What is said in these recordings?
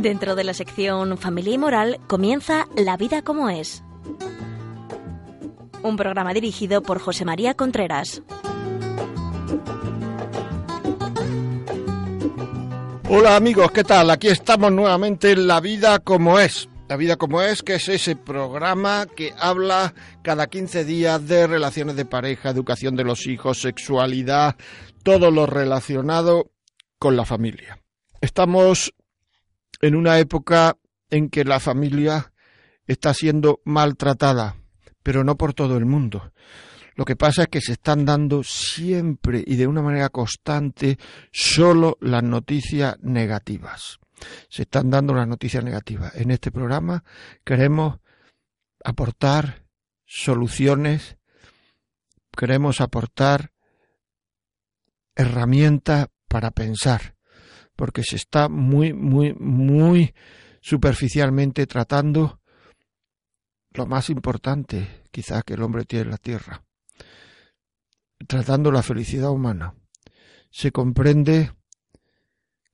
Dentro de la sección Familia y Moral comienza La vida como es. Un programa dirigido por José María Contreras. Hola amigos, ¿qué tal? Aquí estamos nuevamente en La vida como es. La vida como es, que es ese programa que habla cada 15 días de relaciones de pareja, educación de los hijos, sexualidad, todo lo relacionado con la familia. Estamos en una época en que la familia está siendo maltratada, pero no por todo el mundo. Lo que pasa es que se están dando siempre y de una manera constante solo las noticias negativas. Se están dando las noticias negativas. En este programa queremos aportar soluciones, queremos aportar herramientas para pensar, porque se está muy, muy, muy superficialmente tratando lo más importante quizás que el hombre tiene en la tierra, tratando la felicidad humana. Se comprende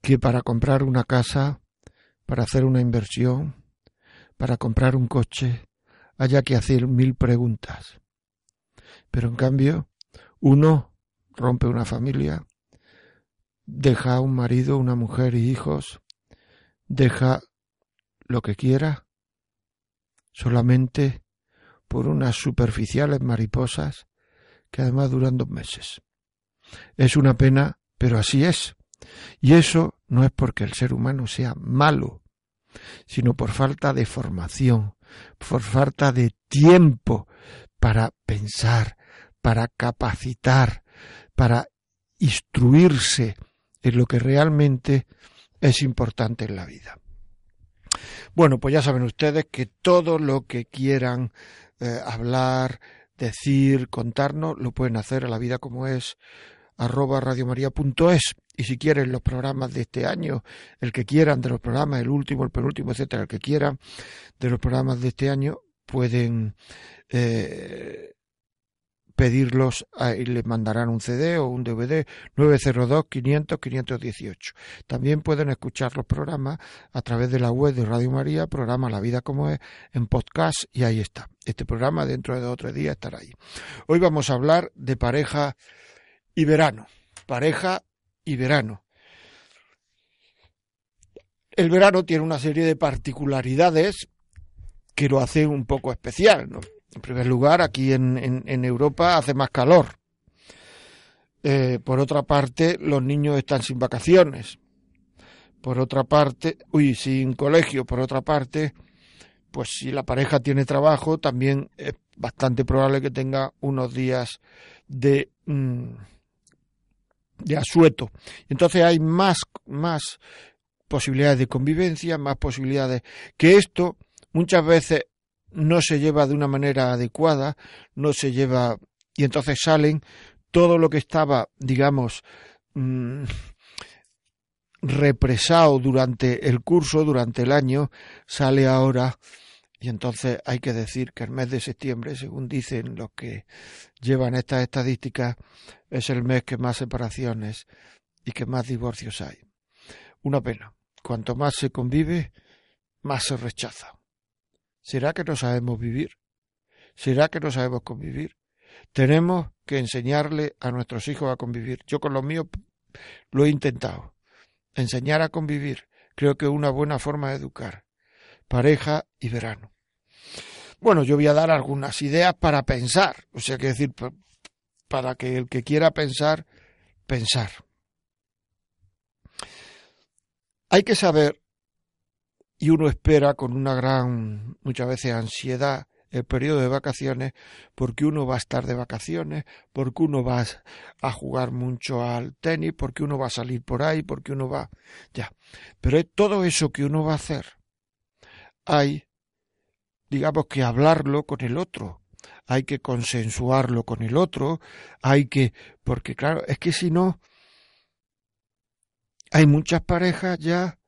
que para comprar una casa, para hacer una inversión, para comprar un coche, haya que hacer mil preguntas. Pero en cambio, uno rompe una familia, deja un marido, una mujer y hijos, deja lo que quiera, solamente por unas superficiales mariposas que además duran dos meses. Es una pena, pero así es. Y eso no es porque el ser humano sea malo, sino por falta de formación, por falta de tiempo para pensar, para capacitar, para instruirse en lo que realmente es importante en la vida. Bueno, pues ya saben ustedes que todo lo que quieran eh, hablar, decir, contarnos, lo pueden hacer a la vida como es arroba radiomaria.es y si quieren los programas de este año, el que quieran de los programas, el último, el penúltimo, etcétera, el que quieran de los programas de este año, pueden eh, pedirlos y les mandarán un CD o un DVD 902 500 518. También pueden escuchar los programas a través de la web de Radio María, programa La Vida como es, en podcast y ahí está. Este programa dentro de dos o tres días estará ahí. Hoy vamos a hablar de pareja y verano. Pareja y verano. El verano tiene una serie de particularidades que lo hacen un poco especial, ¿no? En primer lugar, aquí en, Europa hace más calor. Eh, por otra parte, los niños están sin vacaciones. Por otra parte, uy, sin colegio. Por otra parte, pues si la pareja tiene trabajo, también es bastante probable que tenga unos días de, mm, de asueto. Entonces hay más, más posibilidades de convivencia, más posibilidades que esto muchas veces no se lleva de una manera adecuada, no se lleva y entonces salen todo lo que estaba, digamos, mm, represado durante el curso, durante el año, sale ahora y entonces hay que decir que el mes de septiembre, según dicen los que llevan estas estadísticas, es el mes que más separaciones y que más divorcios hay. Una pena. Cuanto más se convive, más se rechaza. ¿Será que no sabemos vivir? ¿Será que no sabemos convivir? Tenemos que enseñarle a nuestros hijos a convivir. Yo con los míos lo he intentado. Enseñar a convivir. Creo que es una buena forma de educar. Pareja y verano. Bueno, yo voy a dar algunas ideas para pensar. O sea, que decir, para que el que quiera pensar, pensar. Hay que saber y uno espera con una gran, muchas veces, ansiedad el periodo de vacaciones porque uno va a estar de vacaciones, porque uno va a jugar mucho al tenis, porque uno va a salir por ahí, porque uno va... ya. Pero es todo eso que uno va a hacer. Hay, digamos que hablarlo con el otro, hay que consensuarlo con el otro, hay que... porque claro, es que si no... Hay muchas parejas ya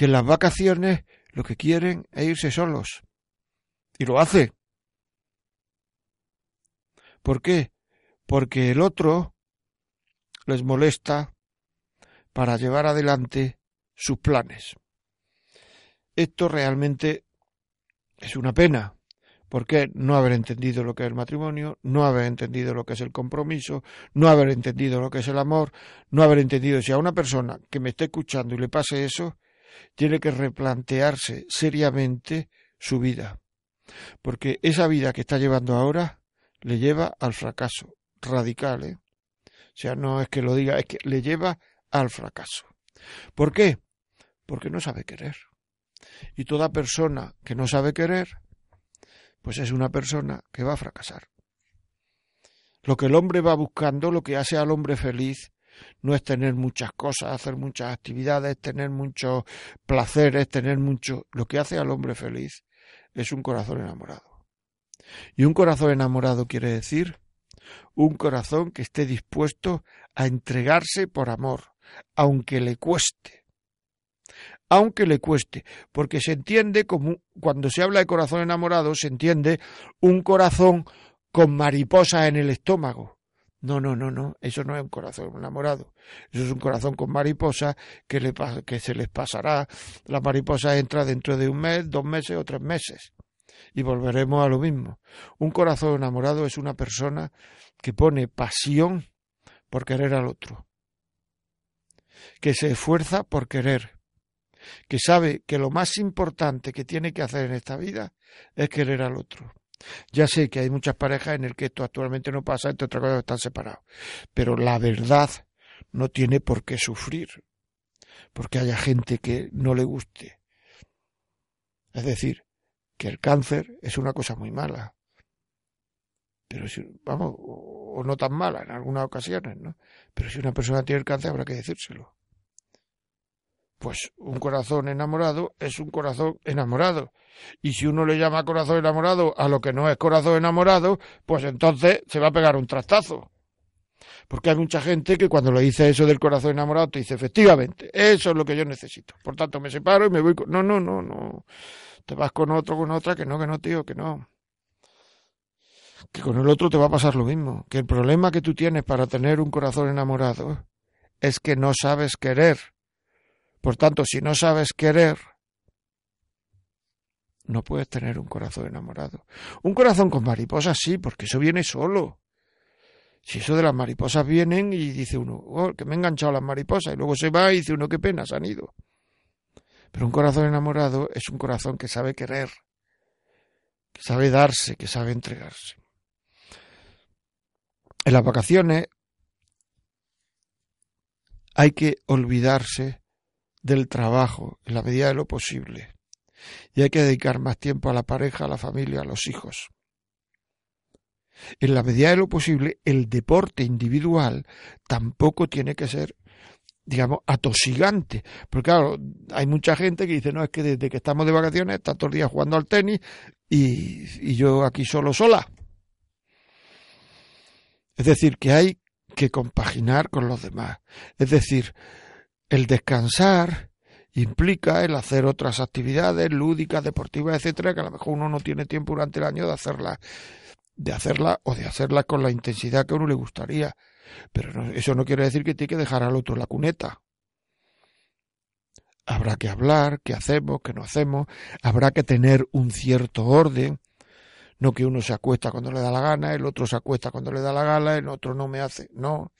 que en las vacaciones lo que quieren es irse solos. Y lo hace. ¿Por qué? Porque el otro les molesta para llevar adelante sus planes. esto realmente es una pena, porque no haber entendido lo que es el matrimonio, no haber entendido lo que es el compromiso, no haber entendido lo que es el amor, no haber entendido si a una persona que me esté escuchando y le pase eso, tiene que replantearse seriamente su vida. Porque esa vida que está llevando ahora le lleva al fracaso radical. ¿eh? O sea, no es que lo diga, es que le lleva al fracaso. ¿Por qué? Porque no sabe querer. Y toda persona que no sabe querer pues es una persona que va a fracasar. Lo que el hombre va buscando, lo que hace al hombre feliz, no es tener muchas cosas, hacer muchas actividades, tener muchos placeres, tener mucho. Lo que hace al hombre feliz es un corazón enamorado. Y un corazón enamorado quiere decir un corazón que esté dispuesto a entregarse por amor, aunque le cueste aunque le cueste, porque se entiende como cuando se habla de corazón enamorado, se entiende un corazón con mariposas en el estómago. No, no, no, no, eso no es un corazón enamorado. Eso es un corazón con mariposas que, le, que se les pasará. La mariposa entra dentro de un mes, dos meses o tres meses. Y volveremos a lo mismo. Un corazón enamorado es una persona que pone pasión por querer al otro. Que se esfuerza por querer que sabe que lo más importante que tiene que hacer en esta vida es querer al otro. Ya sé que hay muchas parejas en el que esto actualmente no pasa, entre otras cosas están separados. Pero la verdad no tiene por qué sufrir, porque haya gente que no le guste. Es decir, que el cáncer es una cosa muy mala. Pero si, vamos, o no tan mala en algunas ocasiones, ¿no? Pero si una persona tiene el cáncer habrá que decírselo. Pues un corazón enamorado es un corazón enamorado. Y si uno le llama corazón enamorado a lo que no es corazón enamorado, pues entonces se va a pegar un trastazo. Porque hay mucha gente que cuando le dice eso del corazón enamorado te dice, efectivamente, eso es lo que yo necesito. Por tanto, me separo y me voy con... No, no, no, no. Te vas con otro, con otra, que no, que no, tío, que no. Que con el otro te va a pasar lo mismo. Que el problema que tú tienes para tener un corazón enamorado es que no sabes querer por tanto, si no sabes querer, no puedes tener un corazón enamorado. Un corazón con mariposas sí, porque eso viene solo. Si eso de las mariposas vienen y dice uno, oh, que me han enganchado las mariposas, y luego se va y dice uno, qué pena, se han ido. Pero un corazón enamorado es un corazón que sabe querer, que sabe darse, que sabe entregarse. En las vacaciones hay que olvidarse del trabajo en la medida de lo posible. Y hay que dedicar más tiempo a la pareja, a la familia, a los hijos. En la medida de lo posible, el deporte individual tampoco tiene que ser, digamos, atosigante. Porque claro, hay mucha gente que dice, no, es que desde que estamos de vacaciones está todo el día jugando al tenis y, y yo aquí solo sola. Es decir, que hay que compaginar con los demás. Es decir, el descansar implica el hacer otras actividades lúdicas, deportivas, etcétera, que a lo mejor uno no tiene tiempo durante el año de hacerlas, de hacerla o de hacerlas con la intensidad que a uno le gustaría. Pero eso no quiere decir que tiene que dejar al otro la cuneta. Habrá que hablar, qué hacemos, qué no hacemos, habrá que tener un cierto orden, no que uno se acuesta cuando le da la gana, el otro se acuesta cuando le da la gana, el otro no me hace, no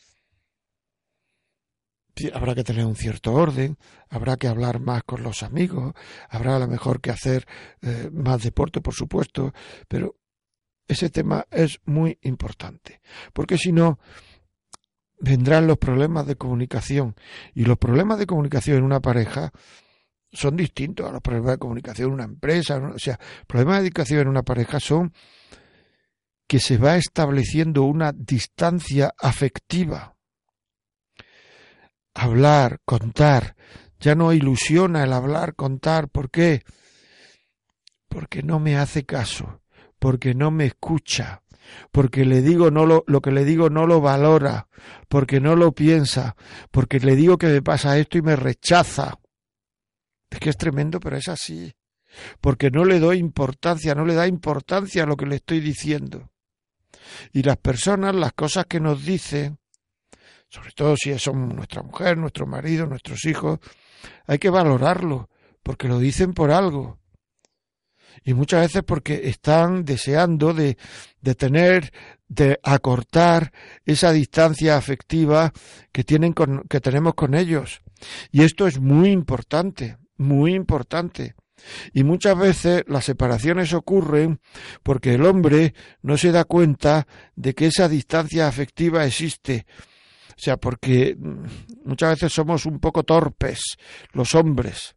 habrá que tener un cierto orden, habrá que hablar más con los amigos, habrá a lo mejor que hacer eh, más deporte, por supuesto, pero ese tema es muy importante, porque si no, vendrán los problemas de comunicación, y los problemas de comunicación en una pareja son distintos a los problemas de comunicación en una empresa, o sea, problemas de comunicación en una pareja son que se va estableciendo una distancia afectiva hablar, contar. Ya no ilusiona el hablar, contar. ¿Por qué? Porque no me hace caso, porque no me escucha, porque le digo no lo, lo que le digo no lo valora, porque no lo piensa, porque le digo que me pasa esto y me rechaza. Es que es tremendo, pero es así. Porque no le doy importancia, no le da importancia a lo que le estoy diciendo. Y las personas, las cosas que nos dicen, sobre todo si son nuestra mujer, nuestro marido, nuestros hijos, hay que valorarlo, porque lo dicen por algo. Y muchas veces porque están deseando de, de tener, de acortar esa distancia afectiva que tienen con, que tenemos con ellos. Y esto es muy importante, muy importante. Y muchas veces las separaciones ocurren porque el hombre no se da cuenta de que esa distancia afectiva existe. O sea, porque mm, muchas veces somos un poco torpes los hombres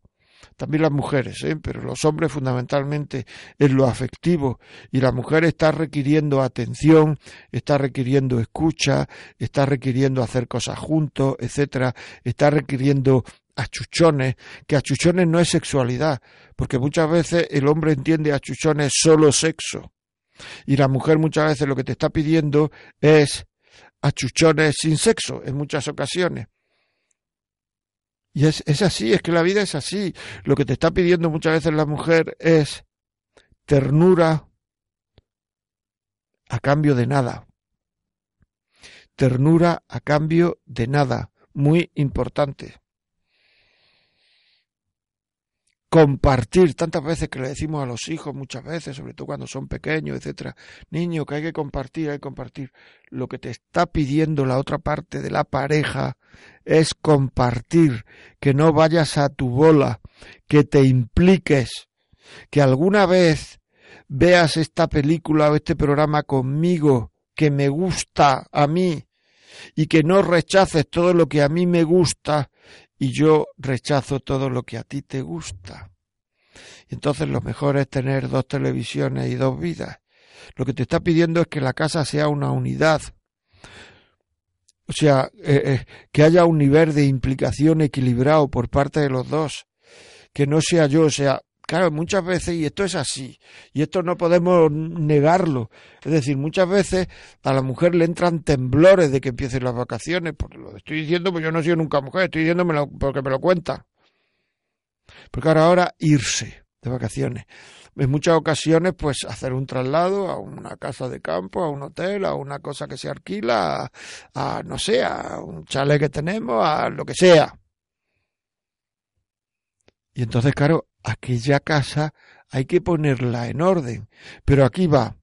también las mujeres, ¿eh? pero los hombres fundamentalmente en lo afectivo y la mujer está requiriendo atención, está requiriendo escucha, está requiriendo hacer cosas juntos, etcétera, está requiriendo achuchones, que achuchones no es sexualidad, porque muchas veces el hombre entiende achuchones solo sexo y la mujer muchas veces lo que te está pidiendo es achuchones sin sexo en muchas ocasiones. Y es, es así, es que la vida es así. Lo que te está pidiendo muchas veces la mujer es ternura a cambio de nada. Ternura a cambio de nada. Muy importante. Compartir, tantas veces que le decimos a los hijos, muchas veces, sobre todo cuando son pequeños, etcétera, niño, que hay que compartir, hay que compartir. Lo que te está pidiendo la otra parte de la pareja es compartir, que no vayas a tu bola, que te impliques, que alguna vez veas esta película o este programa conmigo, que me gusta a mí, y que no rechaces todo lo que a mí me gusta y yo rechazo todo lo que a ti te gusta. Entonces lo mejor es tener dos televisiones y dos vidas. Lo que te está pidiendo es que la casa sea una unidad. O sea, eh, eh, que haya un nivel de implicación equilibrado por parte de los dos. Que no sea yo, o sea, Claro, muchas veces, y esto es así, y esto no podemos negarlo, es decir, muchas veces a la mujer le entran temblores de que empiecen las vacaciones, porque lo estoy diciendo, pues yo no soy nunca mujer, estoy diciendo porque me lo cuenta. Porque ahora, ahora irse de vacaciones. En muchas ocasiones, pues hacer un traslado a una casa de campo, a un hotel, a una cosa que se alquila, a, a no sé, a un chalet que tenemos, a lo que sea. Y entonces, claro, aquella casa hay que ponerla en orden. Pero aquí va.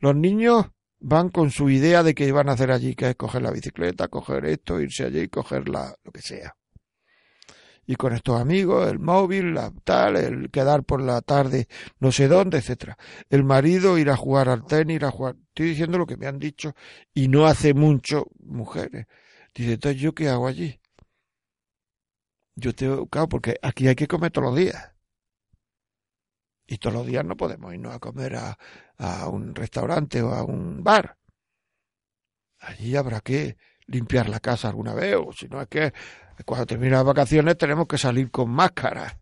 Los niños van con su idea de que van a hacer allí, que es coger la bicicleta, coger esto, irse allí coger la, lo que sea. Y con estos amigos, el móvil, la tal, el quedar por la tarde no sé dónde, etcétera. El marido ir a jugar al tenis, ir a jugar. Estoy diciendo lo que me han dicho y no hace mucho mujeres. Dice, entonces yo qué hago allí? Yo tengo, claro, porque aquí hay que comer todos los días. Y todos los días no podemos irnos a comer a, a un restaurante o a un bar. Allí habrá que limpiar la casa alguna vez, o si no es que cuando termine las vacaciones tenemos que salir con máscara.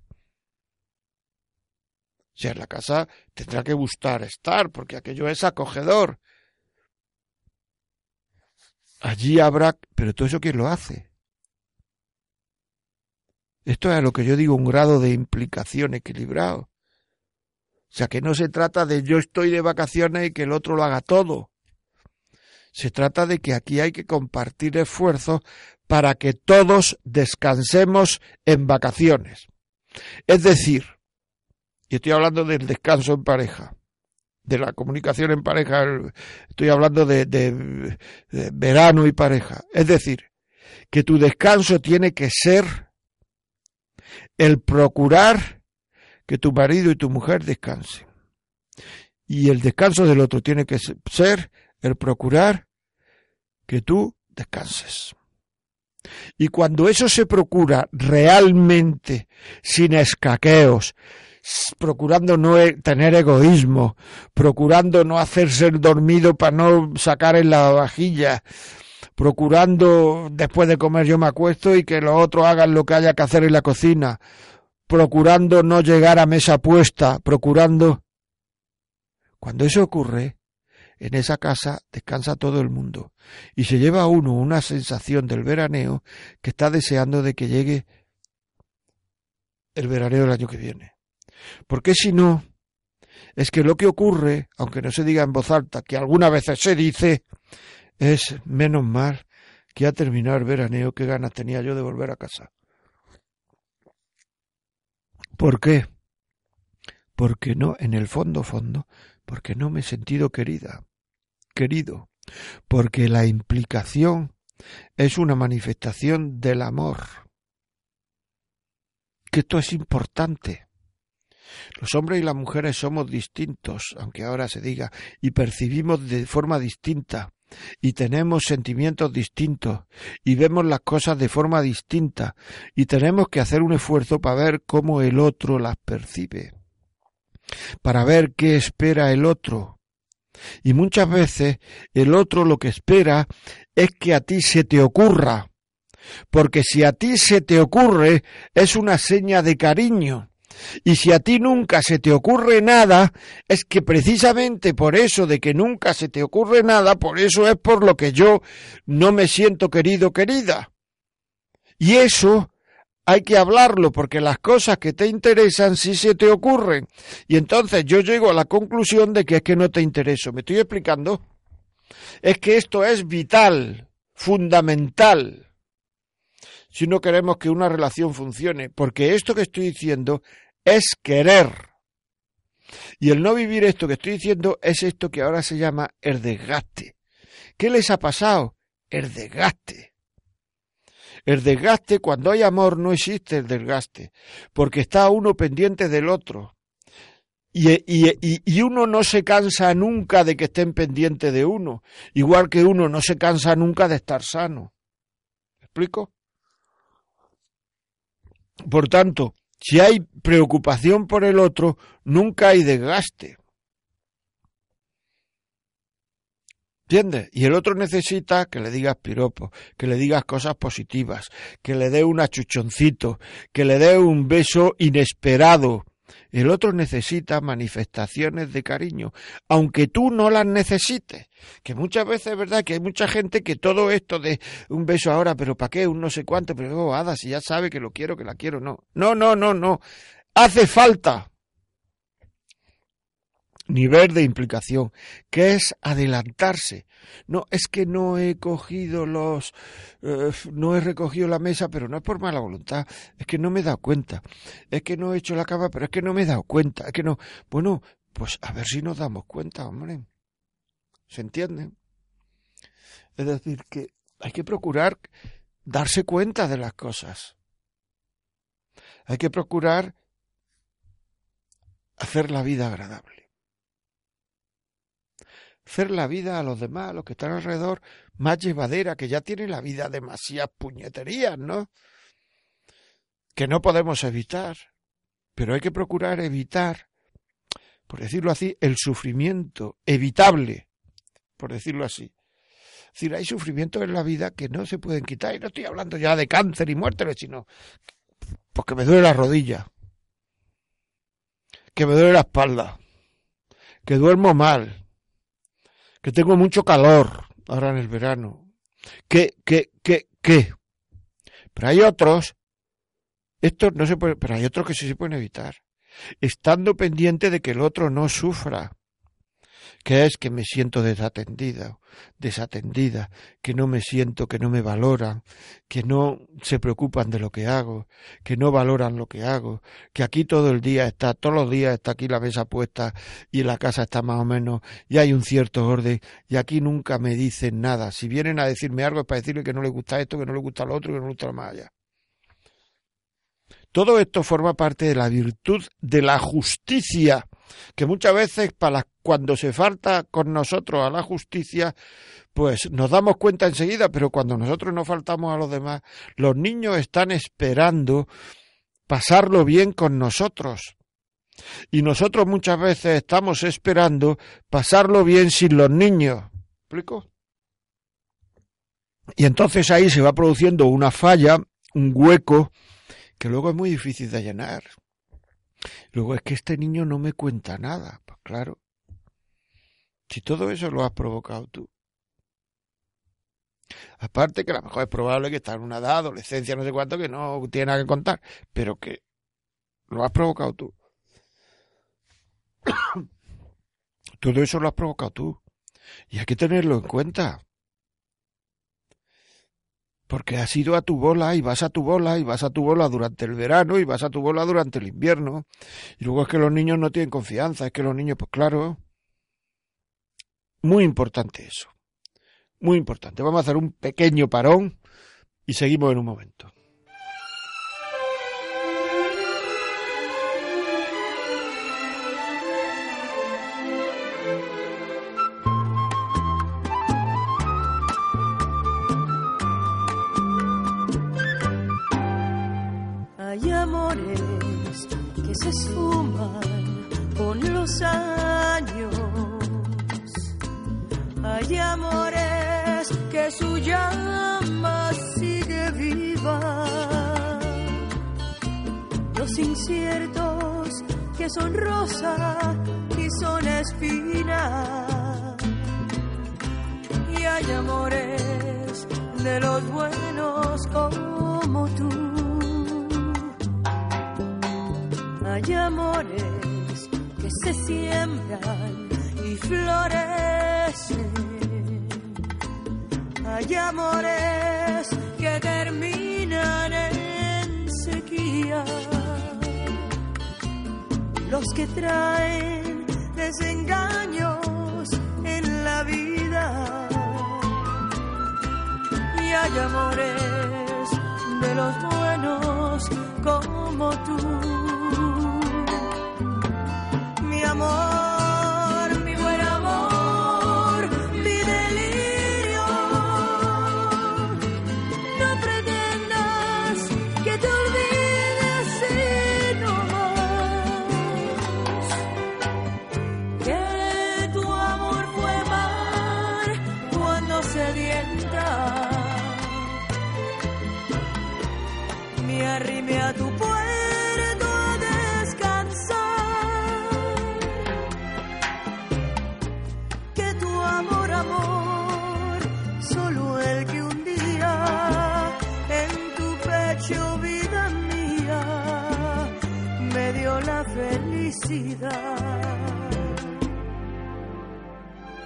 Sea, en la casa tendrá que gustar estar, porque aquello es acogedor. Allí habrá, pero todo eso quién lo hace. Esto es a lo que yo digo un grado de implicación equilibrado. O sea que no se trata de yo estoy de vacaciones y que el otro lo haga todo. Se trata de que aquí hay que compartir esfuerzos para que todos descansemos en vacaciones. Es decir, y estoy hablando del descanso en pareja, de la comunicación en pareja, estoy hablando de, verano y pareja. Es decir, que tu descanso tiene que ser el procurar que tu marido y tu mujer descansen. Y el descanso del otro tiene que ser el procurar que tú descanses. Y cuando eso se procura realmente, sin escaqueos, procurando no e, tener egoísmo, procurando no hacerse el dormido para no sacar en la vajilla, procurando después de comer yo me acuesto y que los otros hagan lo que haya que hacer en la cocina, procurando no llegar a mesa puesta, procurando... Cuando eso ocurre, en esa casa descansa todo el mundo y se lleva a uno una sensación del veraneo que está deseando de que llegue el veraneo del año que viene. Porque si no, es que lo que ocurre, aunque no se diga en voz alta, que algunas veces se dice, es menos mal que ha terminado el veraneo, qué ganas tenía yo de volver a casa. ¿Por qué? Porque no, en el fondo, fondo, porque no me he sentido querida, querido, porque la implicación es una manifestación del amor. Que esto es importante. Los hombres y las mujeres somos distintos, aunque ahora se diga, y percibimos de forma distinta, y tenemos sentimientos distintos, y vemos las cosas de forma distinta, y tenemos que hacer un esfuerzo para ver cómo el otro las percibe, para ver qué espera el otro. Y muchas veces el otro lo que espera es que a ti se te ocurra, porque si a ti se te ocurre es una seña de cariño, y si a ti nunca se te ocurre nada, es que precisamente por eso de que nunca se te ocurre nada, por eso es por lo que yo no me siento querido, querida. Y eso hay que hablarlo porque las cosas que te interesan sí se te ocurren. Y entonces yo llego a la conclusión de que es que no te intereso. ¿Me estoy explicando? Es que esto es vital, fundamental si no queremos que una relación funcione, porque esto que estoy diciendo es querer. Y el no vivir esto que estoy diciendo es esto que ahora se llama el desgaste. ¿Qué les ha pasado? El desgaste. El desgaste, cuando hay amor, no existe el desgaste, porque está uno pendiente del otro. Y, y, y, uno no se cansa nunca de que estén pendientes de uno, igual que uno no se cansa nunca de estar sano. ¿Me explico? Por tanto, si hay preocupación por el otro, nunca hay desgaste. ¿Entiendes? Y el otro necesita que le digas piropos, que le digas cosas positivas, que le dé un achuchoncito, que le dé un beso inesperado, el otro necesita manifestaciones de cariño, aunque tú no las necesites. Que muchas veces es verdad que hay mucha gente que todo esto de un beso ahora, pero ¿para qué? Un no sé cuánto, pero oh, Ada, si ya sabe que lo quiero, que la quiero, no. No, no, no, no. Hace falta nivel de implicación, que es adelantarse. No, es que no he cogido los, eh, no he recogido la mesa, pero no es por mala voluntad, es que no me he dado cuenta, es que no he hecho la cama, pero es que no me he dado cuenta, es que no, bueno, pues a ver si nos damos cuenta, hombre. ¿Se entiende? Es decir, que hay que procurar darse cuenta de las cosas. Hay que procurar hacer la vida agradable hacer la vida a los demás, a los que están alrededor, más llevadera, que ya tiene la vida demasiadas puñeterías, ¿no? Que no podemos evitar. Pero hay que procurar evitar, por decirlo así, el sufrimiento evitable, por decirlo así. Es decir, hay sufrimientos en la vida que no se pueden quitar. Y no estoy hablando ya de cáncer y muerte, sino porque me duele la rodilla, que me duele la espalda, que duermo mal, que tengo mucho calor ahora en el verano, que, que, que, que. Pero hay otros, estos no se puede, pero hay otros que sí se pueden evitar, estando pendiente de que el otro no sufra que es que me siento desatendida, desatendida, que no me siento, que no me valoran, que no se preocupan de lo que hago, que no valoran lo que hago, que aquí todo el día está, todos los días está aquí la mesa puesta y la casa está más o menos y hay un cierto orden y aquí nunca me dicen nada. Si vienen a decirme algo es para decirle que no le gusta esto, que no le gusta lo otro, que no le gusta lo más allá. Todo esto forma parte de la virtud de la justicia que muchas veces para cuando se falta con nosotros a la justicia, pues nos damos cuenta enseguida, pero cuando nosotros no faltamos a los demás, los niños están esperando pasarlo bien con nosotros. Y nosotros muchas veces estamos esperando pasarlo bien sin los niños. ¿Explico? Y entonces ahí se va produciendo una falla, un hueco, que luego es muy difícil de llenar. Luego es que este niño no me cuenta nada. Pues claro. Si todo eso lo has provocado tú. Aparte que a lo mejor es probable que está en una edad, adolescencia, no sé cuánto, que no tiene nada que contar, pero que lo has provocado tú. Todo eso lo has provocado tú. Y hay que tenerlo en cuenta. Porque has ido a tu bola y vas a tu bola y vas a tu bola durante el verano y vas a tu bola durante el invierno. Y luego es que los niños no tienen confianza, es que los niños, pues claro, muy importante eso. Muy importante. Vamos a hacer un pequeño parón y seguimos en un momento. Años. Hay amores que su llama sigue viva. Los inciertos que son rosa y son espina. Y hay amores de los buenos como tú. Hay amores se siembran y florecen. Hay amores que terminan en sequía. Los que traen desengaños en la vida. Y hay amores de los buenos como tú mi buen amor, mi delirio. No pretendas que te olvides sino más. Que tu amor fue mar cuando sedienta. Me arrimé a tu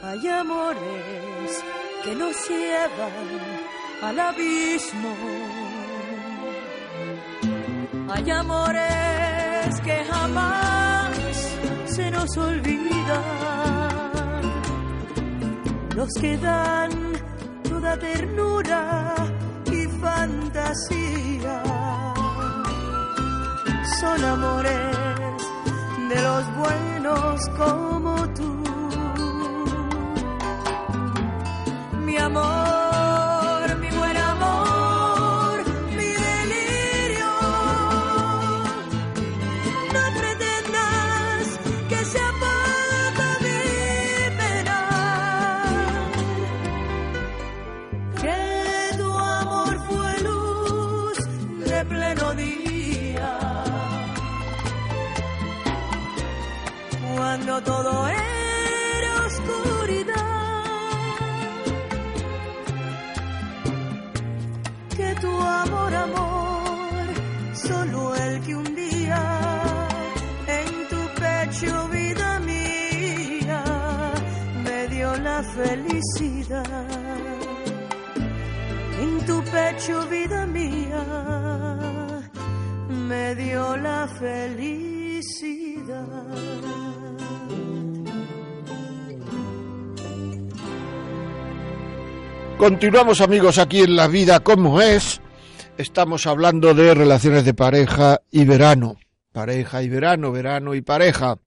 Hay amores que nos llevan al abismo. Hay amores que jamás se nos olvidan. Los que dan toda ternura y fantasía. Son amores de los buenos Todo era oscuridad. que tu amor, amor, solo el que un día en tu pecho, vida mía, me dio la felicidad. En tu pecho, vida mía, me dio la felicidad. Continuamos amigos aquí en La Vida como es. Estamos hablando de relaciones de pareja y verano. Pareja y verano, verano y pareja.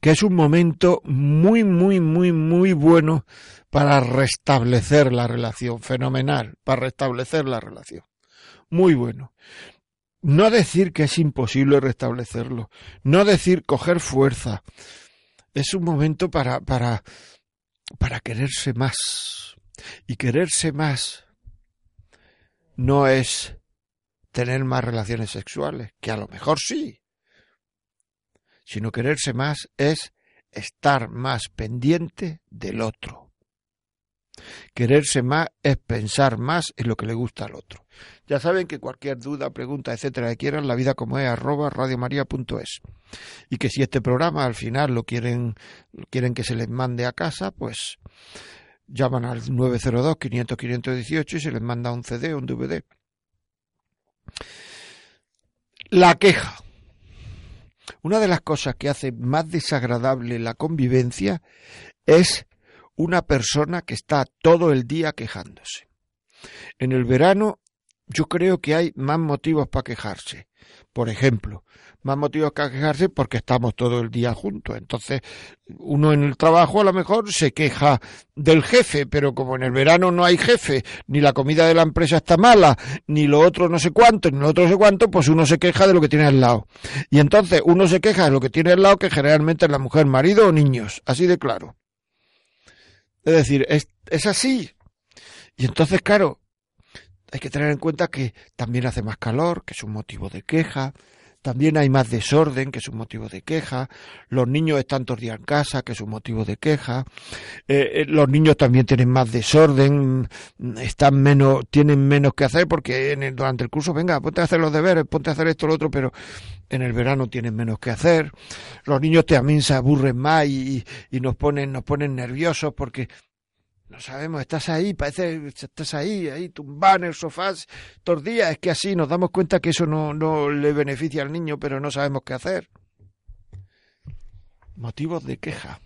Que es un momento muy, muy, muy, muy bueno para restablecer la relación. Fenomenal, para restablecer la relación. Muy bueno. No decir que es imposible restablecerlo. No decir coger fuerza. Es un momento para, para, para quererse más. Y quererse más no es tener más relaciones sexuales, que a lo mejor sí, sino quererse más es estar más pendiente del otro. Quererse más es pensar más en lo que le gusta al otro. Ya saben que cualquier duda, pregunta, etcétera, que quieran, la vida como es, arroba radiomaria.es. Y que si este programa al final lo quieren, quieren que se les mande a casa, pues llaman al 902-500-518 y se les manda un CD o un DVD. La queja. Una de las cosas que hace más desagradable la convivencia es una persona que está todo el día quejándose. En el verano yo creo que hay más motivos para quejarse. Por ejemplo, más motivos que quejarse porque estamos todo el día juntos. Entonces, uno en el trabajo a lo mejor se queja del jefe, pero como en el verano no hay jefe, ni la comida de la empresa está mala, ni lo otro no sé cuánto, ni lo otro no sé cuánto, pues uno se queja de lo que tiene al lado. Y entonces uno se queja de lo que tiene al lado, que generalmente es la mujer, marido o niños, así de claro. Es decir, es, es así. Y entonces, claro, hay que tener en cuenta que también hace más calor, que es un motivo de queja, también hay más desorden, que es un motivo de queja. Los niños están todos días en casa, que es un motivo de queja. Eh, eh, los niños también tienen más desorden, están menos, tienen menos que hacer porque en durante el curso, venga, ponte a hacer los deberes, ponte a hacer esto, lo otro, pero en el verano tienen menos que hacer. Los niños también se aburren más y, y nos ponen, nos ponen nerviosos porque no sabemos, estás ahí, parece que estás ahí, ahí tumbado en el sofá los días. Es que así nos damos cuenta que eso no, no le beneficia al niño, pero no sabemos qué hacer. Motivos de queja.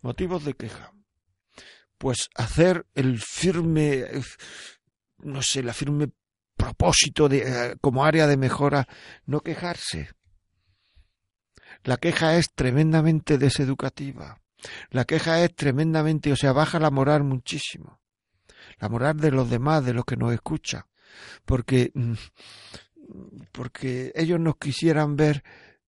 Motivos de queja. Pues hacer el firme, no sé, la firme propósito de, eh, como área de mejora, no quejarse. La queja es tremendamente deseducativa la queja es tremendamente, o sea, baja la moral muchísimo. La moral de los demás, de los que nos escuchan. Porque, mm, porque ellos nos quisieran ver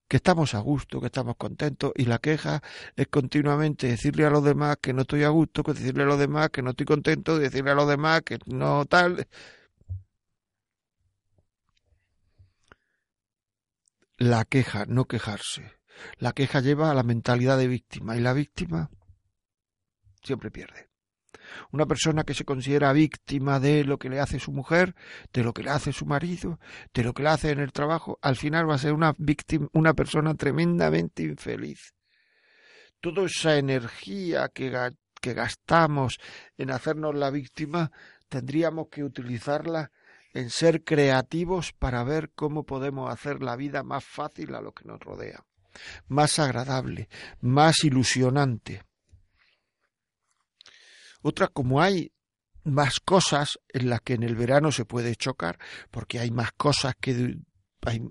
que estamos a gusto, que estamos contentos, y la queja es continuamente decirle a los demás que no estoy a gusto, que decirle a los demás que no estoy contento, decirle a los demás que no tal. La queja, no quejarse. La queja lleva a la mentalidad de víctima y la víctima siempre pierde. Una persona que se considera víctima de lo que le hace su mujer, de lo que le hace su marido, de lo que le hace en el trabajo, al final va a ser una víctima, una persona tremendamente infeliz. Toda esa energía que, que gastamos en hacernos la víctima, tendríamos que utilizarla en ser creativos para ver cómo podemos hacer la vida más fácil a lo que nos rodea más agradable, más ilusionante. Otra, como hay más cosas en las que en el verano se puede chocar, porque hay más cosas que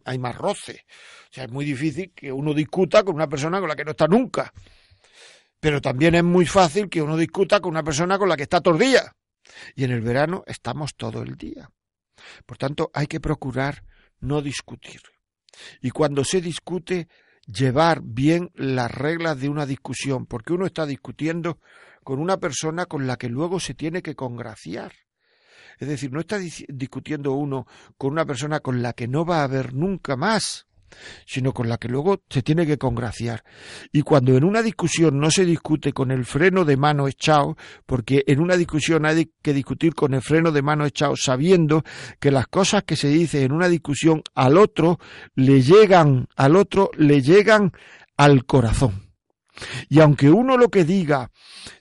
hay, más roce. O sea, es muy difícil que uno discuta con una persona con la que no está nunca. Pero también es muy fácil que uno discuta con una persona con la que está todo el día. Y en el verano estamos todo el día. Por tanto, hay que procurar no discutir. Y cuando se discute, llevar bien las reglas de una discusión, porque uno está discutiendo con una persona con la que luego se tiene que congraciar. Es decir, no está discutiendo uno con una persona con la que no va a haber nunca más sino con la que luego se tiene que congraciar. Y cuando en una discusión no se discute con el freno de mano echado, porque en una discusión hay que discutir con el freno de mano echado sabiendo que las cosas que se dicen en una discusión al otro le llegan, al otro le llegan al corazón. Y aunque uno lo que diga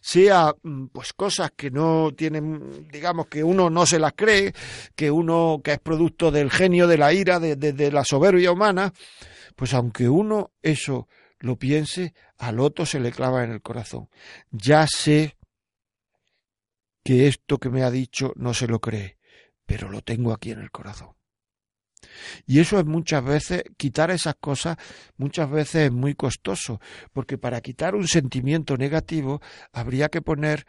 sea mm, pues cosas que no tienen, digamos que uno no se las cree, que uno que es producto del genio, de la ira, de, de la soberbia humana, pues aunque uno eso lo piense, al otro se le clava en el corazón. Ya sé que esto que me ha dicho no se lo cree, pero lo tengo aquí en el corazón. Y eso es muchas veces, quitar esas cosas muchas veces es muy costoso, porque para quitar un sentimiento negativo habría que poner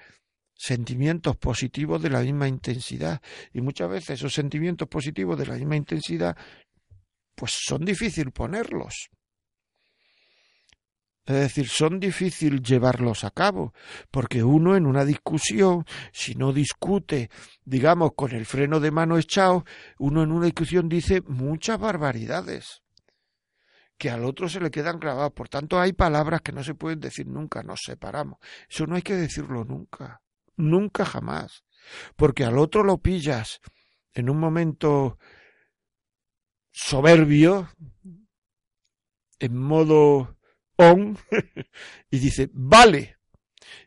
sentimientos positivos de la misma intensidad. Y muchas veces esos sentimientos positivos de la misma intensidad, pues son difíciles ponerlos. Es decir, son difíciles llevarlos a cabo, porque uno en una discusión, si no discute, digamos, con el freno de mano echado, uno en una discusión dice muchas barbaridades que al otro se le quedan grabadas. Por tanto, hay palabras que no se pueden decir nunca, nos separamos. Eso no hay que decirlo nunca, nunca jamás, porque al otro lo pillas en un momento soberbio, en modo y dice, vale.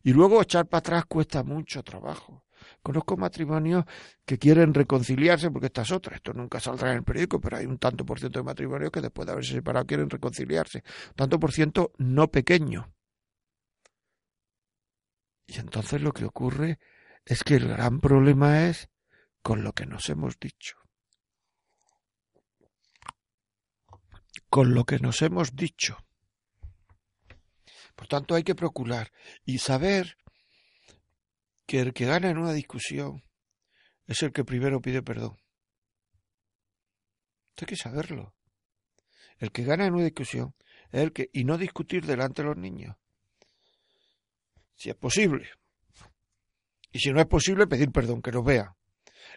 Y luego echar para atrás cuesta mucho trabajo. Conozco matrimonios que quieren reconciliarse, porque esta es otra, esto nunca saldrá en el periódico, pero hay un tanto por ciento de matrimonios que después de haberse separado quieren reconciliarse. Tanto por ciento no pequeño. Y entonces lo que ocurre es que el gran problema es con lo que nos hemos dicho. Con lo que nos hemos dicho. Por tanto, hay que procurar y saber que el que gana en una discusión es el que primero pide perdón. Esto hay que saberlo. El que gana en una discusión es el que, y no discutir delante de los niños. Si es posible. Y si no es posible, pedir perdón, que los vea.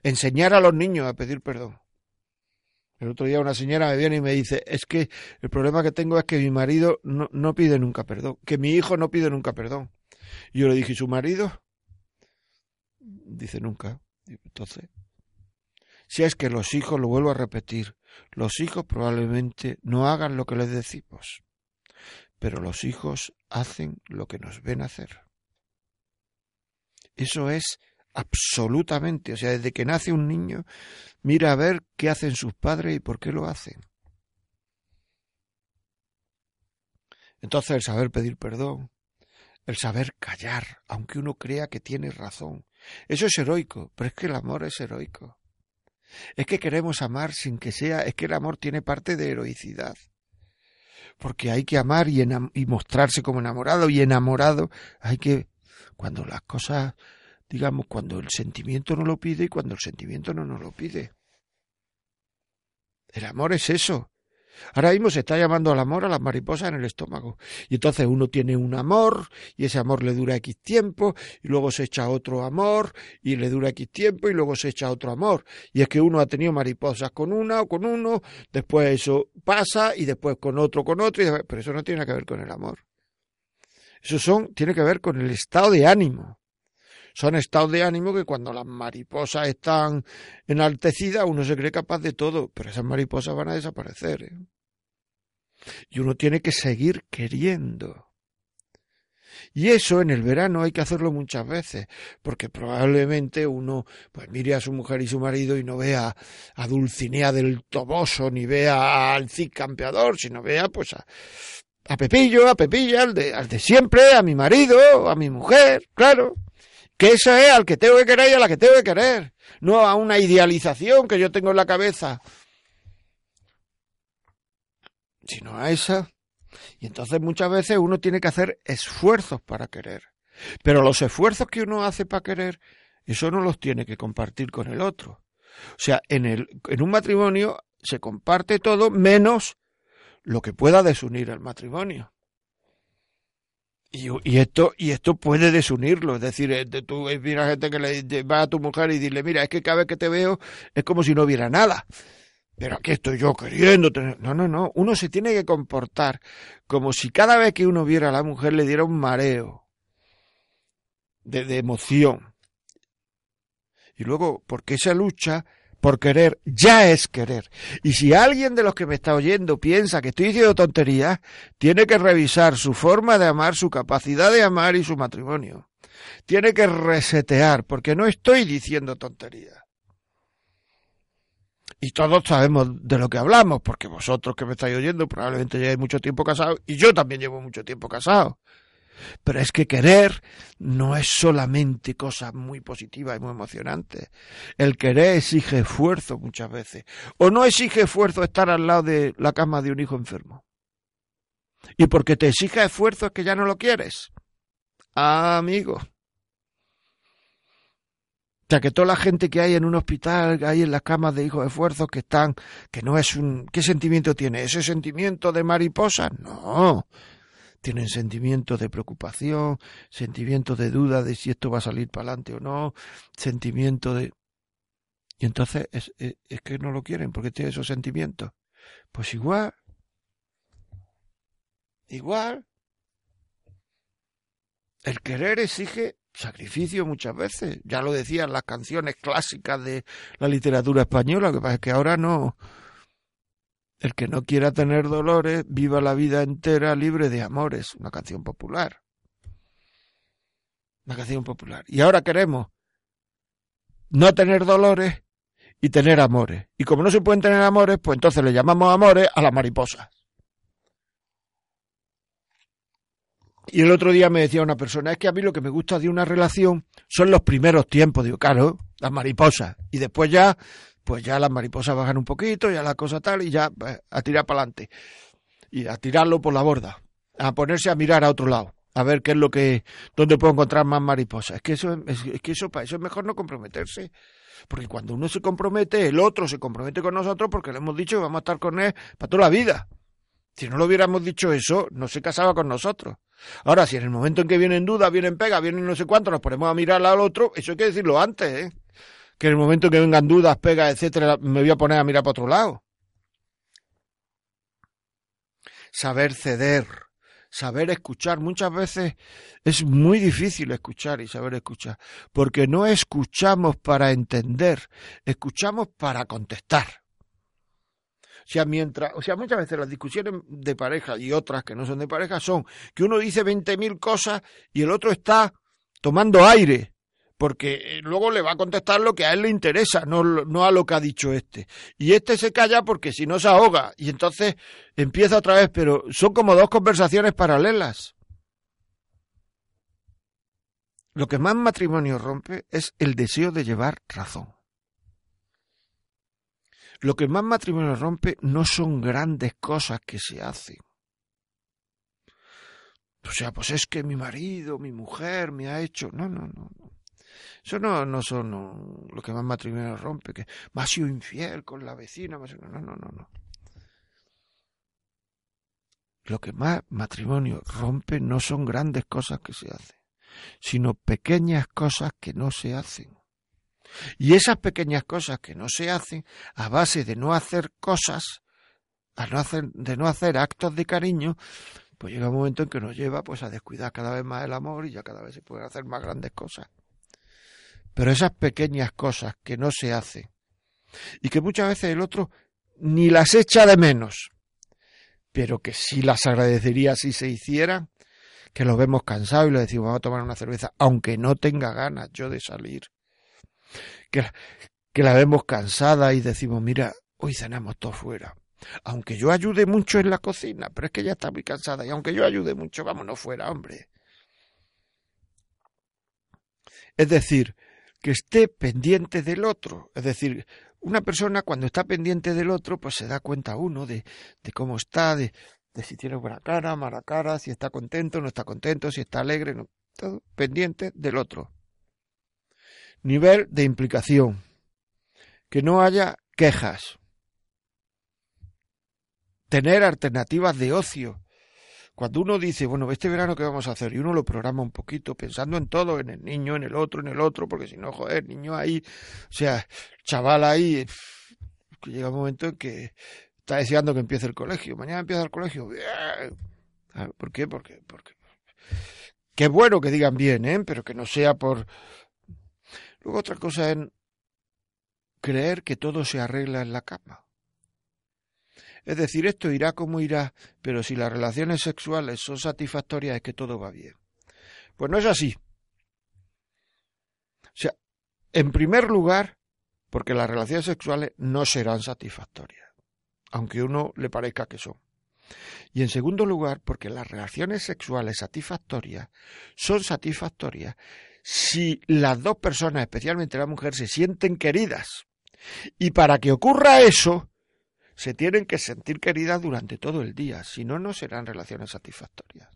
Enseñar a los niños a pedir perdón. El otro día una señora me viene y me dice, es que el problema que tengo es que mi marido no, pide nunca perdón, que mi hijo no pide nunca perdón. Y yo le dije, ¿y su marido? Dice nunca. Entonces, si es que los hijos, lo vuelvo a repetir, los hijos probablemente no hagan lo que les decimos, pero los hijos hacen lo que nos ven hacer. Eso es absolutamente, o sea, desde que nace un niño, mira a ver qué hacen sus padres y por qué lo hacen. Entonces el saber pedir perdón, el saber callar, aunque uno crea que tiene razón, eso es heroico, pero es que el amor es heroico. Es que queremos amar sin que sea, es que el amor tiene parte de heroicidad. Porque hay que amar y, y mostrarse como enamorado y enamorado hay que, cuando las cosas, digamos, cuando el sentimiento no lo pide y cuando el sentimiento no nos lo pide. El amor es eso, Ahora mismo se está llamando al amor a las mariposas en el estómago. Y entonces uno tiene un amor y ese amor le dura X tiempo y luego se echa otro amor y le dura X tiempo y luego se echa otro amor. Y es que uno ha tenido mariposas con una o con uno, después eso pasa y después con otro, con otro, y pero eso no tiene que ver con el amor. Eso son, tiene que ver con el estado de ánimo son estados de ánimo que cuando las mariposas están enaltecidas uno se cree capaz de todo, pero esas mariposas van a desaparecer. ¿eh? Y uno tiene que seguir queriendo. Y eso en el verano hay que hacerlo muchas veces, porque probablemente uno pues mire a su mujer y su marido y no vea a Dulcinea del Toboso, ni vea al Cid campeador, sino vea pues a, a Pepillo, a Pepilla, al de, al de siempre, a mi marido, a mi mujer, claro. Que eso es al que tengo que querer y a la que tengo que querer, no a una idealización que yo tengo en la cabeza, sino a esa. Y entonces muchas veces uno tiene que hacer esfuerzos para querer. Pero los esfuerzos que uno hace para querer, eso no los tiene que compartir con el otro. O sea, en, el, en un matrimonio se comparte todo menos lo que pueda desunir el matrimonio. Y, esto y esto puede desunirlo, es decir, eh, tú mira gente que le va a tu mujer y dile, mira, es que cada vez que te veo es como si no hubiera nada. Pero aquí estoy yo queriendo tener... No, no, no. Uno se tiene que comportar como si cada vez que uno viera a la mujer le diera un mareo de emoción. Y luego, porque esa lucha por querer ya es querer. Y si alguien de los que me está oyendo piensa que estoy diciendo tonterías, tiene que revisar su forma de amar, su capacidad de amar y su matrimonio. Tiene que resetear, porque no estoy diciendo tonterías. Y todos sabemos de lo que hablamos, porque vosotros que me estáis oyendo probablemente llevéis mucho tiempo casados y yo también llevo mucho tiempo casado. Pero es que querer no es solamente cosa muy positiva y muy emocionante. El querer exige esfuerzo muchas veces. O no exige esfuerzo estar al lado de la cama de un hijo enfermo. Y porque te exija esfuerzo es que ya no lo quieres. Ah, amigo. O sea, que toda la gente que hay en un hospital, que hay en las camas de hijos de esfuerzo, que están, que no es un, ¿qué sentimiento tiene? ¿Ese sentimiento de mariposa? No, tienen sentimientos de preocupación, sentimientos de duda de si esto va a salir para adelante o no, sentimiento de... Y entonces es, es, que no lo quieren porque tienen esos sentimientos. Pues igual, igual, el querer exige sacrificio muchas veces. Ya lo decían las canciones clásicas de la literatura española, que pasa es que ahora no, el que no quiera tener dolores, viva la vida entera libre de amores, una canción popular. la canción popular. Y ahora queremos no tener dolores y tener amores. Y como no se pueden tener amores, pues entonces le llamamos amores a las mariposas. Y el otro día me decía una persona, es que a mí lo que me gusta de una relación son los primeros tiempos, digo, claro, las mariposas. Y después ya, pues ya las mariposas bajan un poquito, ya la cosa tal, y ya pues, a tirar para adelante. Y a tirarlo por la borda, a ponerse a mirar a otro lado, a ver qué es lo que, dónde puedo encontrar más mariposas. Es que eso, es, es que eso, para eso es mejor no comprometerse. Porque cuando uno se compromete, el otro se compromete con nosotros porque le hemos dicho que vamos a estar con él para toda la vida. Si no lo hubiéramos dicho eso, no se casaba con nosotros. Ahora, si en el momento en que vienen dudas, vienen pegas, vienen no sé cuánto, nos ponemos a mirar al otro, eso hay que decirlo antes, ¿eh? Que en el momento en que vengan dudas, pegas, etcétera, me voy a poner a mirar para otro lado. Saber ceder, saber escuchar. Muchas veces es muy difícil escuchar y saber escuchar, porque no escuchamos para entender, escuchamos para contestar. O sea, mientras, o sea, muchas veces las discusiones de pareja y otras que no son de pareja son que uno dice veinte mil cosas y el otro está tomando aire, porque eh, luego le va a contestar lo que a él le interesa, no, no a lo que ha dicho este. Y este se calla porque si no se ahoga y entonces empieza otra vez, pero son como dos conversaciones paralelas. Lo que más matrimonio rompe es el deseo de llevar razón. Lo que más matrimonio rompe no son grandes cosas que se hacen. O sea, pues es que mi marido, mi mujer me ha hecho. No, no, no. no. Eso no, no son lo que más matrimonio rompe, que me ha sido infiel con la vecina. No, no, no, no, no. Lo que más matrimonio rompe no son grandes cosas que se hacen, sino pequeñas cosas que no se hacen. Y esas pequeñas cosas que no se hacen, a base de no hacer cosas, a no hacer, de no hacer actos de cariño, pues llega un momento en que nos lleva pues a descuidar cada vez más el amor y ya cada vez se pueden hacer más grandes cosas. Pero esas pequeñas cosas que no se hacen y que muchas veces el otro ni las echa de menos, pero que sí las agradecería si se hicieran, que lo vemos cansado y le decimos vamos a tomar una cerveza, aunque no tenga ganas yo de salir que, la vemos cansada y decimos, mira, hoy cenamos todo fuera. Aunque yo ayude mucho en la cocina, pero es que ella está muy cansada y aunque yo ayude mucho, vámonos fuera, hombre. Es decir, que esté pendiente del otro. Es decir, una persona cuando está pendiente del otro, pues se da cuenta uno de, de cómo está, de, de si tiene buena cara, mala cara, si está contento, no está contento, si está alegre, no, todo pendiente del otro nivel de implicación, que no haya quejas, tener alternativas de ocio. Cuando uno dice, bueno, este verano qué vamos a hacer, y uno lo programa un poquito, pensando en todo, en el niño, en el otro, en el otro, porque si no, joder, niño ahí, o sea, chaval ahí, que llega un momento en que está deseando que empiece el colegio. Mañana empieza el colegio. Ah, ¿Por qué? Porque, porque. Qué bueno que digan bien, ¿eh? Pero que no sea por, Luego otra cosa es creer que todo se arregla en la cama. Es decir, esto irá como irá, pero si las relaciones sexuales son satisfactorias es que todo va bien. Pues no es así. O sea, en primer lugar, porque las relaciones sexuales no serán satisfactorias, aunque a uno le parezca que son. Y en segundo lugar, porque las relaciones sexuales satisfactorias son satisfactorias si las dos personas, especialmente la mujer, se sienten queridas. Y para que ocurra eso, se tienen que sentir queridas durante todo el día, si no, no serán relaciones satisfactorias.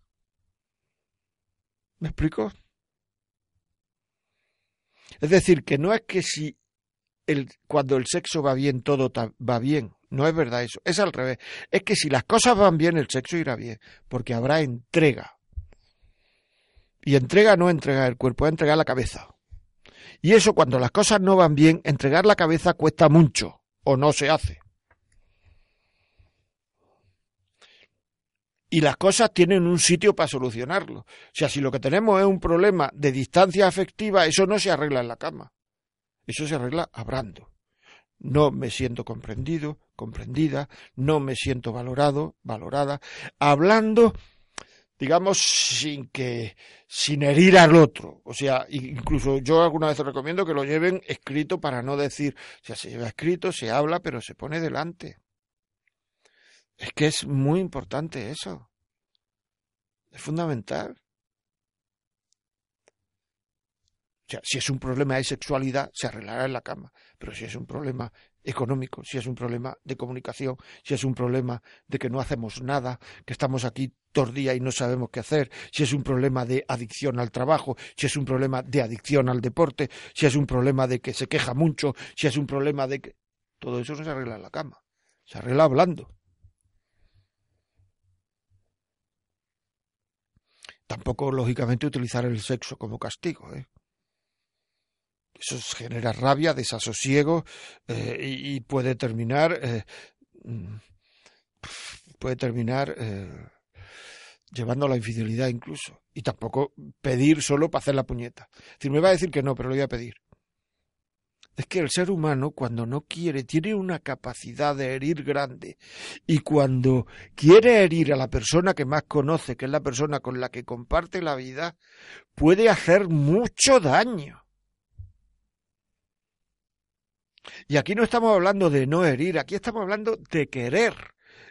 ¿Me explico? Es decir, que no es que si el, cuando el sexo va bien, todo va bien. No es verdad eso. Es al revés. Es que si las cosas van bien, el sexo irá bien, porque habrá entrega. Y entrega no entrega el cuerpo, es entregar la cabeza. Y eso cuando las cosas no van bien, entregar la cabeza cuesta mucho o no se hace. Y las cosas tienen un sitio para solucionarlo. O sea, si lo que tenemos es un problema de distancia afectiva, eso no se arregla en la cama. Eso se arregla hablando. No me siento comprendido, comprendida, no me siento valorado, valorada, hablando digamos, sin que, sin herir al otro. O sea, incluso yo alguna vez recomiendo que lo lleven escrito para no decir, o sea, se lleva escrito, se habla, pero se pone delante. Es que es muy importante eso. Es fundamental. O sea, si es un problema de sexualidad, se arreglará en la cama. Pero si es un problema económico, si es un problema de comunicación, si es un problema de que no hacemos nada, que estamos aquí todo el día y no sabemos qué hacer, si es un problema de adicción al trabajo, si es un problema de adicción al deporte, si es un problema de que se queja mucho, si es un problema de que... Todo eso no se arregla en la cama, se arregla hablando. Tampoco, lógicamente, utilizar el sexo como castigo. ¿eh? eso genera rabia, desasosiego eh, y, puede terminar eh, mm, puede terminar eh, llevando a la infidelidad incluso y tampoco pedir solo para hacer la puñeta. Es decir, me va a decir que no, pero lo voy a pedir. Es que el ser humano cuando no quiere tiene una capacidad de herir grande y cuando quiere herir a la persona que más conoce, que es la persona con la que comparte la vida, puede hacer mucho daño. Y aquí no estamos hablando de no herir, aquí estamos hablando de querer.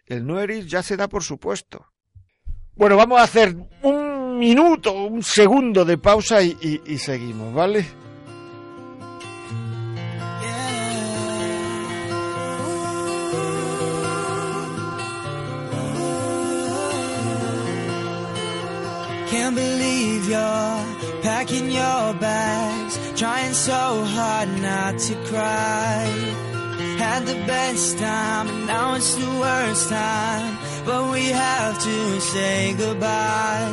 El no herir ya se da por supuesto. Bueno, vamos a hacer un minuto, un segundo de pausa y, y seguimos, ¿vale? Believe you're packing your bags, trying so hard not to cry. Had the best time, and now it's the worst time. But we have to say goodbye.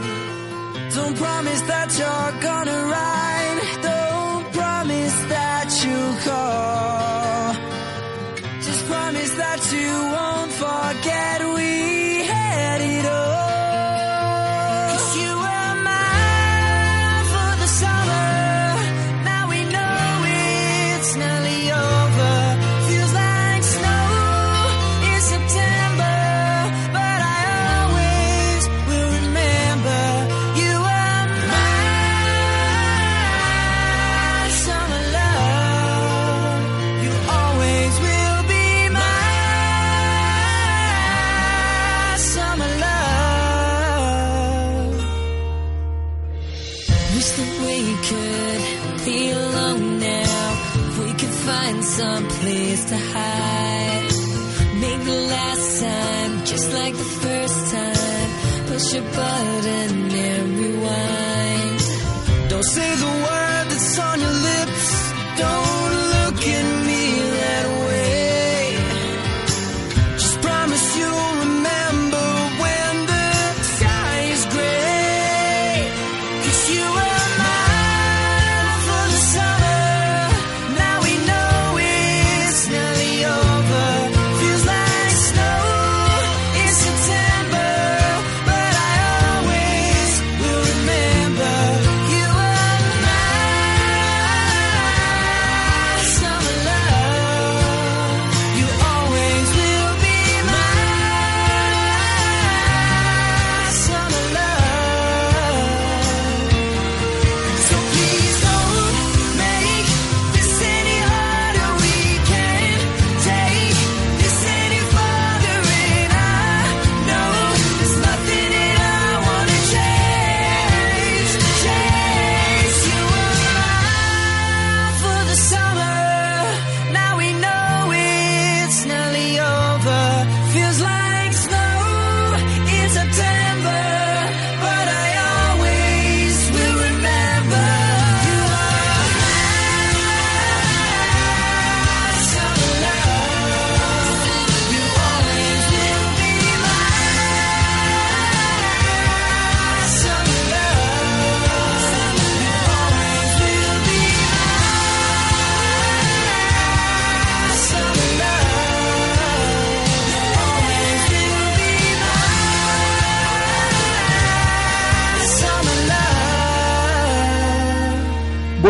Don't promise that you're gonna ride. Don't promise that you'll call. Just promise that you won't forget we had it all.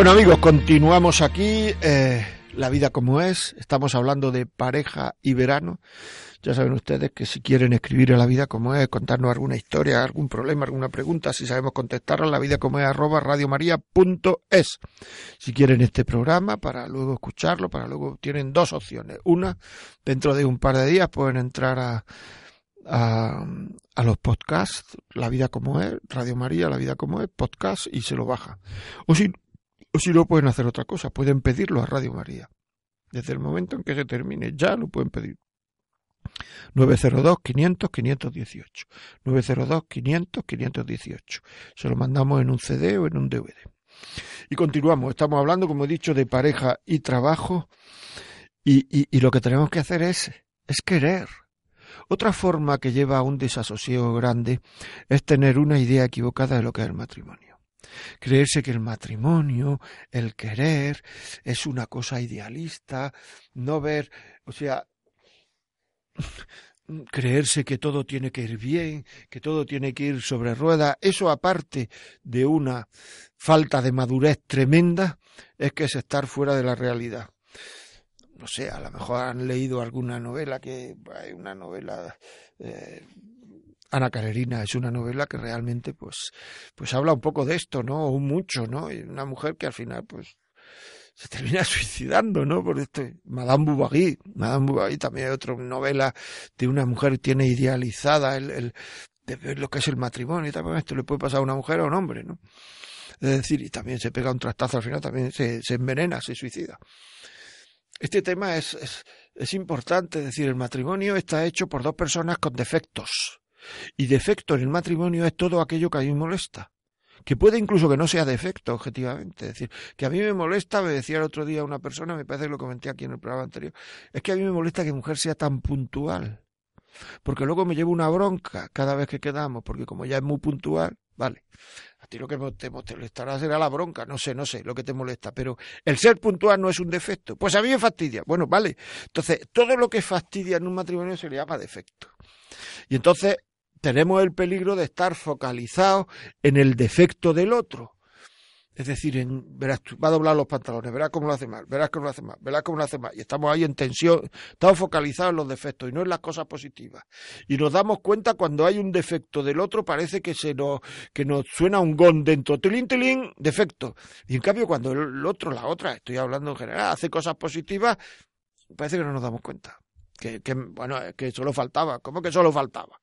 Bueno amigos, continuamos aquí. Eh, La vida como es, estamos hablando de pareja y verano. Ya saben ustedes que si quieren escribir a la vida como es, contarnos alguna historia, algún problema, alguna pregunta, si sabemos contestarla, la vida como es arroba radiomaria.es. Si quieren este programa para luego escucharlo, para luego tienen dos opciones. Una, dentro de un par de días pueden entrar a, a, a los podcasts, La vida como es, Radio María, La vida como es, podcast y se lo baja. O si o si no, pueden hacer otra cosa, pueden pedirlo a Radio María. Desde el momento en que se termine, ya lo pueden pedir. 902-500-518. 902-500-518. Se lo mandamos en un CD o en un DVD. Y continuamos. Estamos hablando, como he dicho, de pareja y trabajo. Y, y, lo que tenemos que hacer es, es querer. Otra forma que lleva a un desasosiego grande es tener una idea equivocada de lo que es el matrimonio creerse que el matrimonio, el querer, es una cosa idealista, no ver, o sea, creerse que todo tiene que ir bien, que todo tiene que ir sobre ruedas, eso aparte de una falta de madurez tremenda, es que es estar fuera de la realidad. No sé, a lo mejor han leído alguna novela que hay una novela eh, Ana Carerina es una novela que realmente pues, pues habla un poco de esto, ¿no? O mucho, ¿no? Y una mujer que al final pues se termina suicidando, ¿no? Por esto, Madame Bovary, Madame Bovary también hay otra novela de una mujer que tiene idealizada el, de ver lo que es el matrimonio y también esto le puede pasar a una mujer o a un hombre, ¿no? Es decir, y también se pega un trastazo al final, también se, se envenena, se suicida. Este tema es, es, es importante, es decir, el matrimonio está hecho por dos personas con defectos y defecto en el matrimonio es todo aquello que a mí me molesta. Que puede incluso que no sea defecto, objetivamente. Es decir, que a mí me molesta, me decía el otro día una persona, me parece que lo comenté aquí en el programa anterior, es que a mí me molesta que mujer sea tan puntual. Porque luego me llevo una bronca cada vez que quedamos, porque como ya es muy puntual, vale. A ti lo que te molestará será la bronca, no sé, no sé lo que te molesta, pero el ser puntual no es un defecto. Pues a mí me fastidia. Bueno, vale. Entonces, todo lo que fastidia en un matrimonio se le llama defecto. Y entonces tenemos el peligro de estar focalizados en el defecto del otro. Es decir, en, verás, va a doblar los pantalones, verás cómo lo hace mal, verás cómo lo hace mal, verás cómo lo hace mal. Y estamos ahí en tensión, estamos focalizados en los defectos y no en las cosas positivas. Y nos damos cuenta cuando hay un defecto del otro, parece que se nos, que nos suena un gong dentro, tilín, tilín, defecto. Y en cambio, cuando el otro, la otra, estoy hablando en general, hace cosas positivas, parece que no nos damos cuenta. Que, que bueno, que solo faltaba. ¿Cómo que solo faltaba?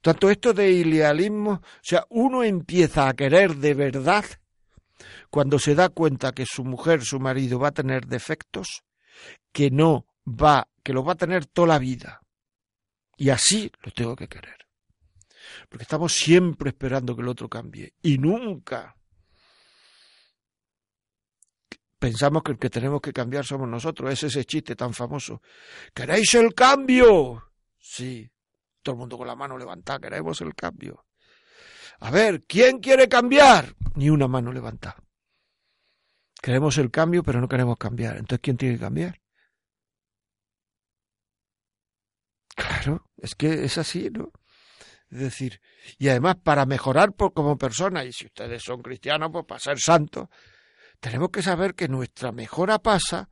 Tanto esto de idealismo, o sea, uno empieza a querer de verdad cuando se da cuenta que su mujer, su marido va a tener defectos, que no va, que los va a tener toda la vida. Y así lo tengo que querer. Porque estamos siempre esperando que el otro cambie. Y nunca pensamos que el que tenemos que cambiar somos nosotros. Es ese chiste tan famoso. ¿Queréis el cambio? Sí, todo el mundo con la mano levantada, queremos el cambio. A ver, ¿quién quiere cambiar? Ni una mano levantada. Queremos el cambio, pero no queremos cambiar. Entonces, ¿quién tiene que cambiar? Claro, es que es así, ¿no? Es decir, y además para mejorar por, como persona, y si ustedes son cristianos, pues para ser santos, tenemos que saber que nuestra mejora pasa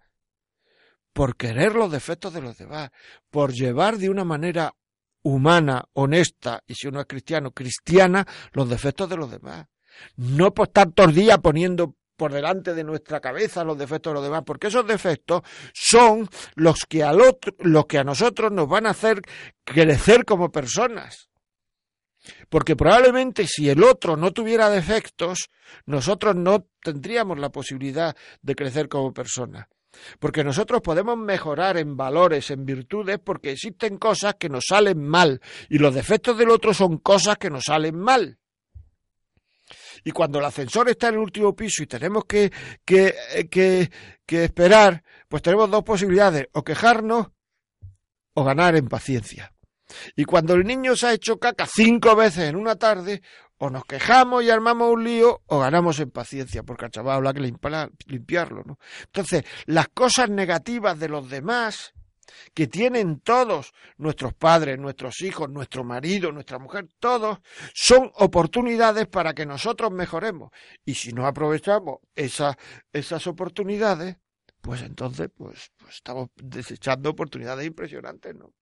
por querer los defectos de los demás, por llevar de una manera humana, honesta, y si uno es cristiano, cristiana, los defectos de los demás. No por estar todo el día poniendo por delante de nuestra cabeza los defectos de los demás, porque esos defectos son los que al otro, los que a nosotros nos van a hacer crecer como personas. Porque probablemente si el otro no tuviera defectos, nosotros no tendríamos la posibilidad de crecer como personas. Porque nosotros podemos mejorar en valores, en virtudes, porque existen cosas que nos salen mal y los defectos del otro son cosas que nos salen mal. Y cuando el ascensor está en el último piso y tenemos que, que, que, que esperar, pues tenemos dos posibilidades, o quejarnos o ganar en paciencia. Y cuando el niño se ha hecho caca cinco veces en una tarde, o nos quejamos y armamos un lío o ganamos en paciencia, porque al chaval habla que limpiarlo, ¿no? Entonces, las cosas negativas de los demás que tienen todos nuestros padres, nuestros hijos, nuestro marido, nuestra mujer, todos, son oportunidades para que nosotros mejoremos. Y si no aprovechamos esas, oportunidades, pues entonces pues, pues estamos desechando oportunidades impresionantes, ¿no?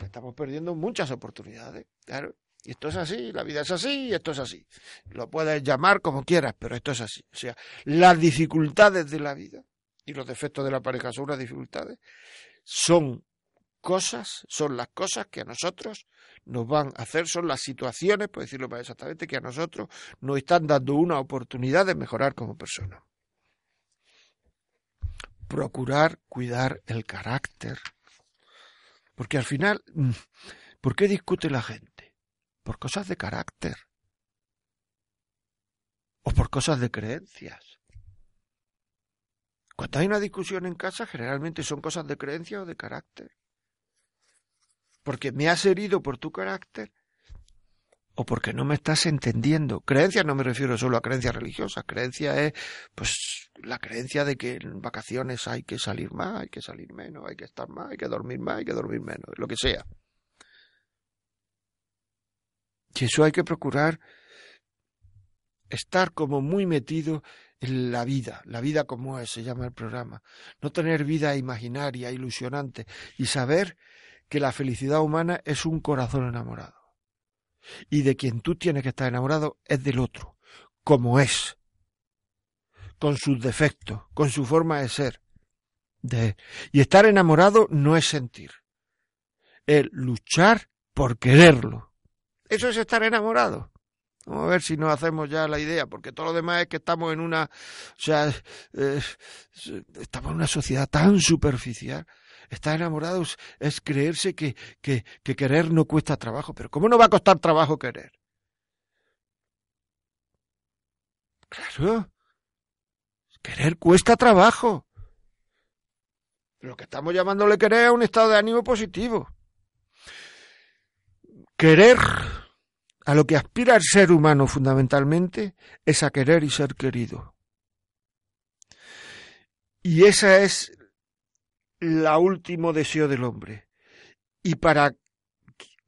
estamos perdiendo muchas oportunidades, claro. Y esto es así, la vida es así y esto es así. Lo puedes llamar como quieras, pero esto es así. O sea, las dificultades de la vida y los defectos de la pareja son las dificultades, son cosas, son las cosas que a nosotros nos van a hacer, son las situaciones, por decirlo más exactamente, que a nosotros nos están dando una oportunidad de mejorar como persona. Procurar cuidar el carácter. Porque al final, mm, ¿por qué discute la gente? Por cosas de carácter. O por cosas de creencias. Cuando hay una discusión en casa, generalmente son cosas de creencia o de carácter porque me has herido por tu carácter o porque no me estás entendiendo. Creencia no me refiero solo a creencias religiosas, creencia es pues la creencia de que en vacaciones hay que salir más, hay que salir menos, hay que estar más, hay que dormir más, hay que dormir menos, lo que sea. Y eso hay que procurar estar como muy metido en la vida, la vida como es, se llama el programa. No tener vida imaginaria, ilusionante, y saber que la felicidad humana es un corazón enamorado. Y de quien tú tienes que estar enamorado es del otro, como es, con sus defectos, con su forma de ser. De, y estar enamorado no es sentir, es luchar por quererlo. Eso es estar enamorado. Vamos a ver si nos hacemos ya la idea, porque todo lo demás es que estamos en una, o sea, eh, estamos en una sociedad tan superficial Estar enamorados es creerse que, que, que querer no cuesta trabajo. Pero ¿cómo no va a costar trabajo querer? Claro. Querer cuesta trabajo. Lo que estamos llamándole querer es un estado de ánimo positivo. Querer, a lo que aspira el ser humano fundamentalmente, es a querer y ser querido. Y esa es la último deseo del hombre. Y para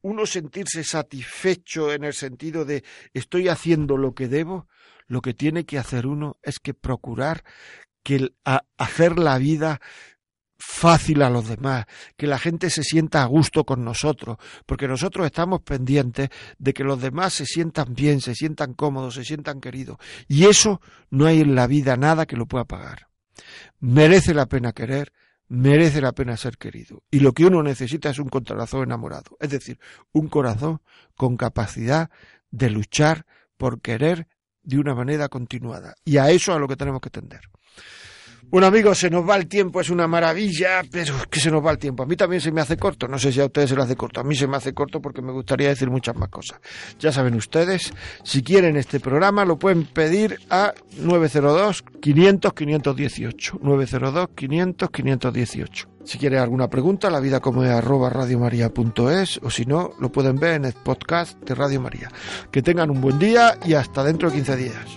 uno sentirse satisfecho en el sentido de estoy haciendo lo que debo, lo que tiene que hacer uno es que procurar que hacer la vida fácil a los demás, que la gente se sienta a gusto con nosotros, porque nosotros estamos pendientes de que los demás se sientan bien, se sientan cómodos, se sientan queridos. Y eso no hay en la vida nada que lo pueda pagar. Merece la pena querer, merece la pena ser querido. Y lo que uno necesita es un corazón enamorado, es decir, un corazón con capacidad de luchar por querer de una manera continuada. Y a eso a lo que tenemos que tender. Bueno amigos, se nos va el tiempo, es una maravilla, pero es que se nos va el tiempo. A mí también se me hace corto, no sé si a ustedes se les hace corto, a mí se me hace corto porque me gustaría decir muchas más cosas. Ya saben ustedes, si quieren este programa lo pueden pedir a 902 500 518, 902 500 518. Si quieren alguna pregunta, la vida como es arroba radiomaria.es o si no, lo pueden ver en el podcast de Radio María. Que tengan un buen día y hasta dentro de 15 días.